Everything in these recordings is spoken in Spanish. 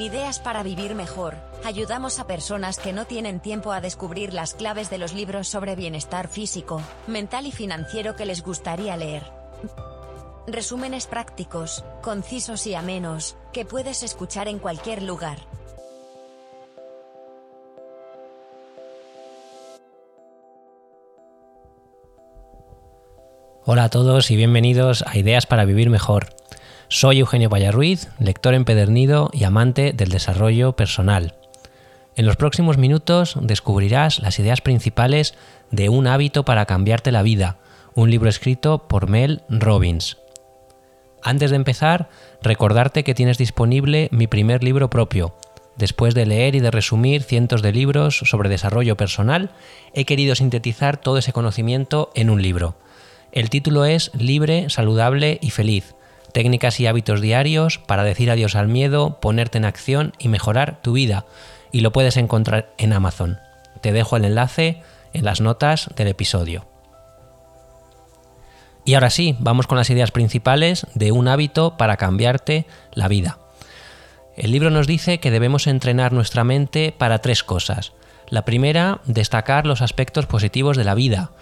Ideas para Vivir Mejor, ayudamos a personas que no tienen tiempo a descubrir las claves de los libros sobre bienestar físico, mental y financiero que les gustaría leer. Resúmenes prácticos, concisos y amenos, que puedes escuchar en cualquier lugar. Hola a todos y bienvenidos a Ideas para Vivir Mejor. Soy Eugenio Vallarruiz, lector empedernido y amante del desarrollo personal. En los próximos minutos descubrirás las ideas principales de Un hábito para cambiarte la vida, un libro escrito por Mel Robbins. Antes de empezar, recordarte que tienes disponible mi primer libro propio. Después de leer y de resumir cientos de libros sobre desarrollo personal, he querido sintetizar todo ese conocimiento en un libro. El título es Libre, saludable y feliz técnicas y hábitos diarios para decir adiós al miedo, ponerte en acción y mejorar tu vida. Y lo puedes encontrar en Amazon. Te dejo el enlace en las notas del episodio. Y ahora sí, vamos con las ideas principales de un hábito para cambiarte la vida. El libro nos dice que debemos entrenar nuestra mente para tres cosas. La primera, destacar los aspectos positivos de la vida.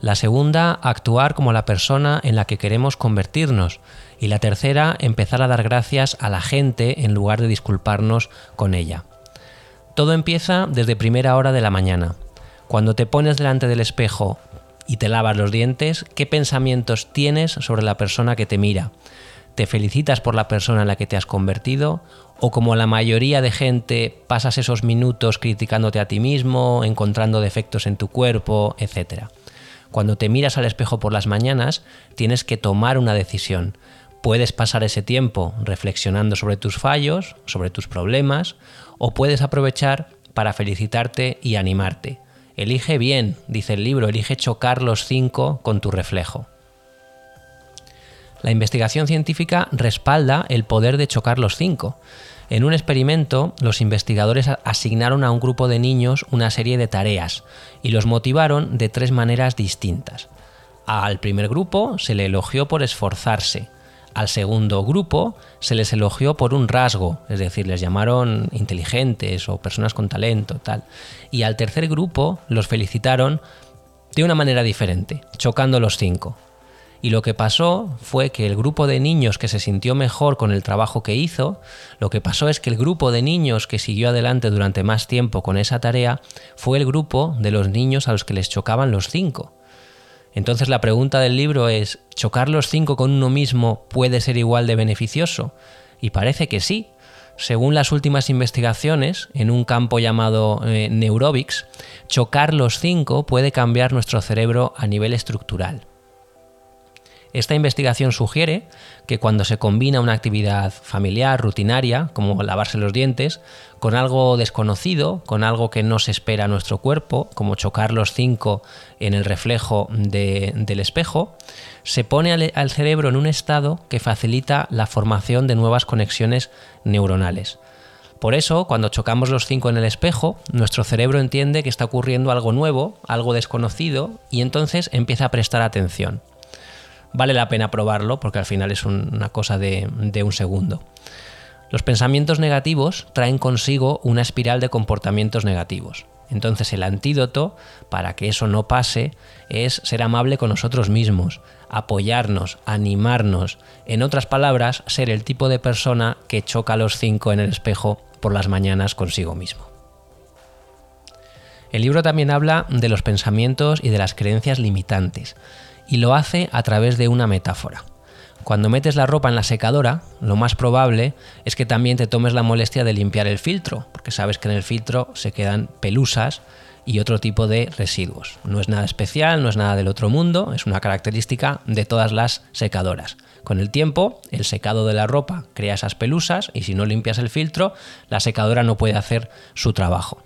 La segunda, actuar como la persona en la que queremos convertirnos. Y la tercera, empezar a dar gracias a la gente en lugar de disculparnos con ella. Todo empieza desde primera hora de la mañana. Cuando te pones delante del espejo y te lavas los dientes, ¿qué pensamientos tienes sobre la persona que te mira? ¿Te felicitas por la persona en la que te has convertido? ¿O como la mayoría de gente pasas esos minutos criticándote a ti mismo, encontrando defectos en tu cuerpo, etcétera? Cuando te miras al espejo por las mañanas, tienes que tomar una decisión. Puedes pasar ese tiempo reflexionando sobre tus fallos, sobre tus problemas, o puedes aprovechar para felicitarte y animarte. Elige bien, dice el libro, elige chocar los cinco con tu reflejo. La investigación científica respalda el poder de chocar los cinco. En un experimento, los investigadores asignaron a un grupo de niños una serie de tareas y los motivaron de tres maneras distintas. Al primer grupo se le elogió por esforzarse, al segundo grupo se les elogió por un rasgo, es decir, les llamaron inteligentes o personas con talento, tal. Y al tercer grupo los felicitaron de una manera diferente, chocando los cinco. Y lo que pasó fue que el grupo de niños que se sintió mejor con el trabajo que hizo, lo que pasó es que el grupo de niños que siguió adelante durante más tiempo con esa tarea fue el grupo de los niños a los que les chocaban los cinco. Entonces la pregunta del libro es, ¿chocar los cinco con uno mismo puede ser igual de beneficioso? Y parece que sí. Según las últimas investigaciones, en un campo llamado eh, Neurobics, chocar los cinco puede cambiar nuestro cerebro a nivel estructural. Esta investigación sugiere que cuando se combina una actividad familiar rutinaria, como lavarse los dientes, con algo desconocido, con algo que no se espera a nuestro cuerpo, como chocar los cinco en el reflejo del espejo, se pone al cerebro en un estado que facilita la formación de nuevas conexiones neuronales. Por eso, cuando chocamos los cinco en el espejo, nuestro cerebro entiende que está ocurriendo algo nuevo, algo desconocido, y entonces empieza a prestar atención vale la pena probarlo porque al final es una cosa de, un segundo. Los pensamientos negativos traen consigo una espiral de comportamientos negativos. Entonces el antídoto para que eso no pase es ser amable con nosotros mismos, apoyarnos, animarnos, en otras palabras, ser el tipo de persona que choca a los cinco en el espejo por las mañanas consigo mismo. El libro también habla de los pensamientos y de las creencias limitantes y lo hace a través de una metáfora. Cuando metes la ropa en la secadora, lo más probable es que también te tomes la molestia de limpiar el filtro, porque sabes que en el filtro se quedan pelusas y otro tipo de residuos. No es nada especial, no es nada del otro mundo, es una característica de todas las secadoras. Con el tiempo, el secado de la ropa crea esas pelusas y si no limpias el filtro, la secadora no puede hacer su trabajo.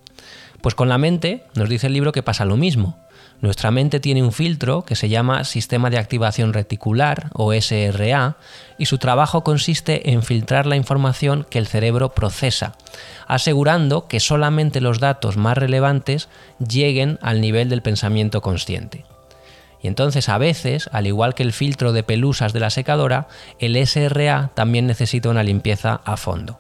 Pues con la mente nos dice el libro que pasa lo mismo. Nuestra mente tiene un filtro que se llama Sistema de Activación Reticular o SRA y su trabajo consiste en filtrar la información que el cerebro procesa, asegurando que solamente los datos más relevantes lleguen al nivel del pensamiento consciente. Y entonces a veces, al igual que el filtro de pelusas de la secadora, el SRA también necesita una limpieza a fondo.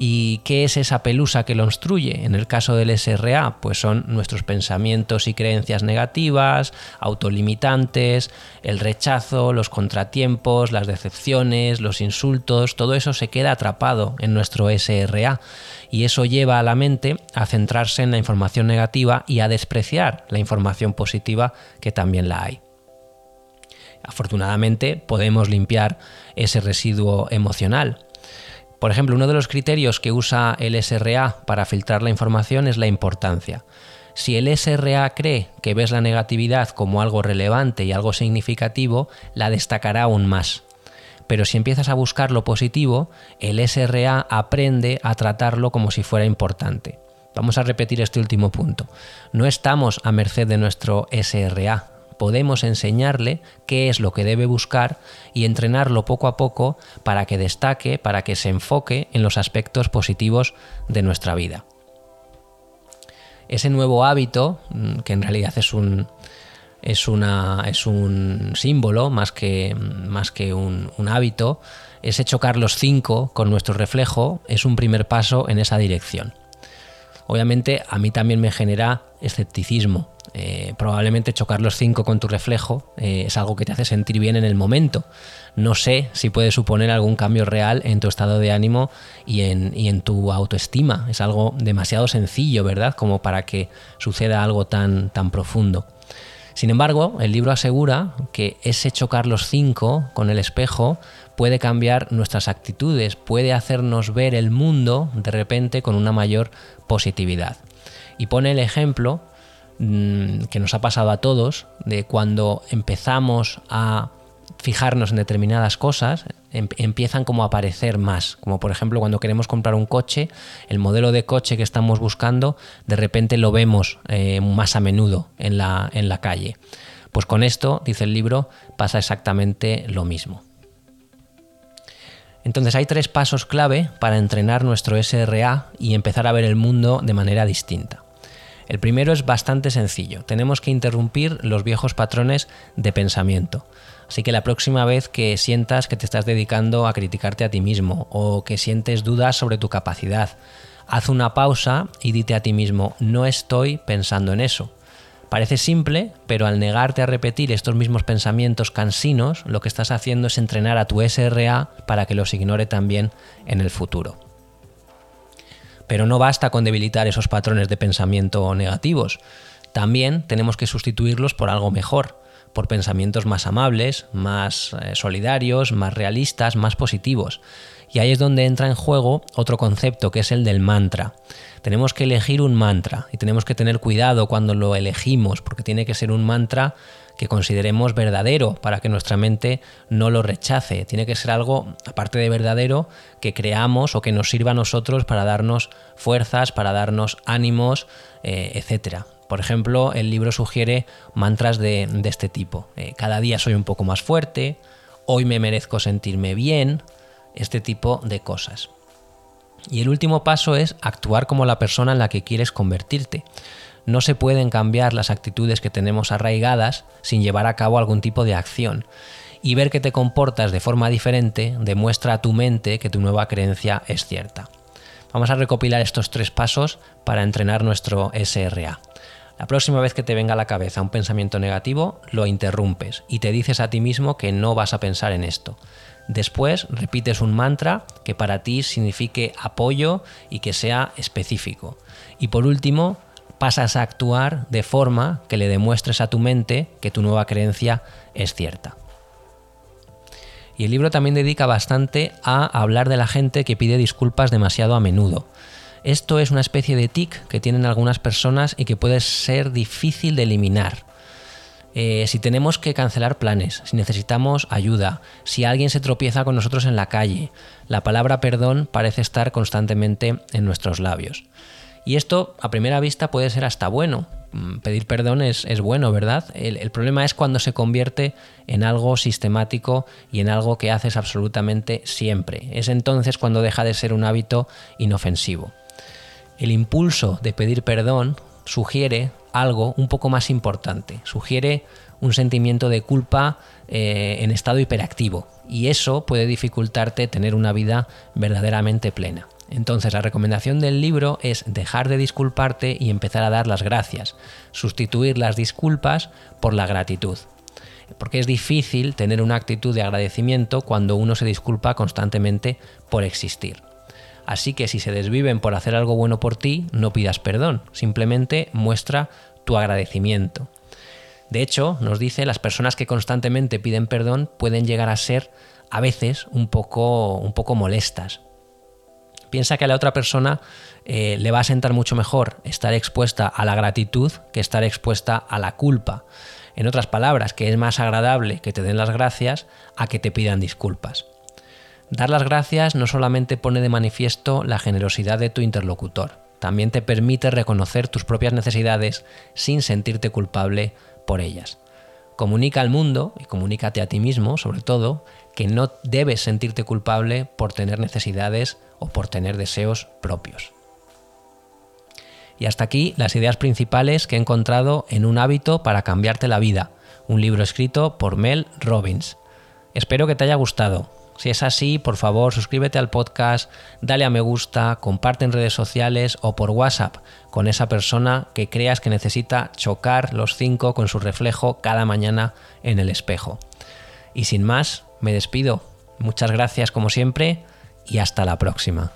¿Y qué es esa pelusa que lo obstruye? En el caso del SRA, pues son nuestros pensamientos y creencias negativas, autolimitantes, el rechazo, los contratiempos, las decepciones, los insultos, todo eso se queda atrapado en nuestro SRA y eso lleva a la mente a centrarse en la información negativa y a despreciar la información positiva que también la hay. Afortunadamente podemos limpiar ese residuo emocional por ejemplo, uno de los criterios que usa el SRA para filtrar la información es la importancia. Si el SRA cree que ves la negatividad como algo relevante y algo significativo, la destacará aún más. Pero si empiezas a buscar lo positivo, el SRA aprende a tratarlo como si fuera importante. Vamos a repetir este último punto. No estamos a merced de nuestro SRA, podemos enseñarle qué es lo que debe buscar y entrenarlo poco a poco para que destaque, para que se enfoque en los aspectos positivos de nuestra vida. Ese nuevo hábito, mm, que en realidad es un, símbolo más que, más que un, un hábito, ese chocar los cinco con nuestro reflejo es un primer paso en esa dirección. Obviamente a mí también me genera escepticismo. Eh, probablemente chocar los cinco con tu reflejo eh, es algo que te hace sentir bien en el momento. No sé si puede suponer algún cambio real en tu estado de ánimo y en, y en tu autoestima. Es algo demasiado sencillo, ¿verdad? Como para que suceda algo tan, tan profundo. Sin embargo, el libro asegura que ese chocar los cinco con el espejo puede cambiar nuestras actitudes, puede hacernos ver el mundo de repente con una mayor positividad. Y pone el ejemplo mm, que nos ha pasado a todos de cuando empezamos a fijarnos en determinadas cosas, em, empiezan como a aparecer más. Como por ejemplo cuando queremos comprar un coche, el modelo de coche que estamos buscando, de repente lo vemos eh, más a menudo en la, en la calle. Pues con esto, dice el libro, pasa exactamente lo mismo. Entonces hay tres pasos clave para entrenar nuestro SRA y empezar a ver el mundo de manera distinta. El primero es bastante sencillo, tenemos que interrumpir los viejos patrones de pensamiento. Así que la próxima vez que sientas que te estás dedicando a criticarte a ti mismo o que sientes dudas sobre tu capacidad, haz una pausa y dite a ti mismo, no estoy pensando en eso. Parece simple, pero al negarte a repetir estos mismos pensamientos cansinos, lo que estás haciendo es entrenar a tu SRA para que los ignore también en el futuro. Pero no basta con debilitar esos patrones de pensamiento negativos, también tenemos que sustituirlos por algo mejor, por pensamientos más amables, más eh, solidarios, más realistas, más positivos. Y ahí es donde entra en juego otro concepto que es el del mantra. Tenemos que elegir un mantra y tenemos que tener cuidado cuando lo elegimos porque tiene que ser un mantra que consideremos verdadero para que nuestra mente no lo rechace. Tiene que ser algo, aparte de verdadero, que creamos o que nos sirva a nosotros para darnos fuerzas, para darnos ánimos, eh, etc. Por ejemplo, el libro sugiere mantras de, este tipo. Eh, cada día soy un poco más fuerte, hoy me merezco sentirme bien, este tipo de cosas. Y el último paso es actuar como la persona en la que quieres convertirte. No se pueden cambiar las actitudes que tenemos arraigadas sin llevar a cabo algún tipo de acción. Y ver que te comportas de forma diferente demuestra a tu mente que tu nueva creencia es cierta. Vamos a recopilar estos tres pasos para entrenar nuestro SRA. La próxima vez que te venga a la cabeza un pensamiento negativo, lo interrumpes y te dices a ti mismo que no vas a pensar en esto. Después repites un mantra que para ti signifique apoyo y que sea específico. Y por último, pasas a actuar de forma que le demuestres a tu mente que tu nueva creencia es cierta. Y el libro también dedica bastante a hablar de la gente que pide disculpas demasiado a menudo. Esto es una especie de tic que tienen algunas personas y que puede ser difícil de eliminar. Eh, si tenemos que cancelar planes, si necesitamos ayuda, si alguien se tropieza con nosotros en la calle, la palabra perdón parece estar constantemente en nuestros labios. Y esto a primera vista puede ser hasta bueno. Mm, pedir perdón es, bueno, ¿verdad? el, problema es cuando se convierte en algo sistemático y en algo que haces absolutamente siempre. Es entonces cuando deja de ser un hábito inofensivo. El impulso de pedir perdón sugiere algo un poco más importante, sugiere un sentimiento de culpa eh, en estado hiperactivo y eso puede dificultarte tener una vida verdaderamente plena. Entonces la recomendación del libro es dejar de disculparte y empezar a dar las gracias, sustituir las disculpas por la gratitud. Porque es difícil tener una actitud de agradecimiento cuando uno se disculpa constantemente por existir. Así que si se desviven por hacer algo bueno por ti, no pidas perdón, simplemente muestra tu agradecimiento. De hecho, nos dice, las personas que constantemente piden perdón pueden llegar a ser a veces un poco, un poco molestas. Piensa que a la otra persona eh, le va a sentar mucho mejor estar expuesta a la gratitud que estar expuesta a la culpa. En otras palabras, que es más agradable que te den las gracias a que te pidan disculpas. Dar las gracias no solamente pone de manifiesto la generosidad de tu interlocutor, también te permite reconocer tus propias necesidades sin sentirte culpable por ellas. Comunica al mundo y comunícate a ti mismo, sobre todo, que no debes sentirte culpable por tener necesidades o por tener deseos propios. Y hasta aquí las ideas principales que he encontrado en Un hábito para cambiarte la vida, un libro escrito por Mel Robbins. Espero que te haya gustado. Si es así, por favor, suscríbete al podcast, dale a me gusta, comparte en redes sociales o por WhatsApp con esa persona que creas que necesita chocar los cinco con su reflejo cada mañana en el espejo. Y sin más, me despido. Muchas gracias como siempre y hasta la próxima.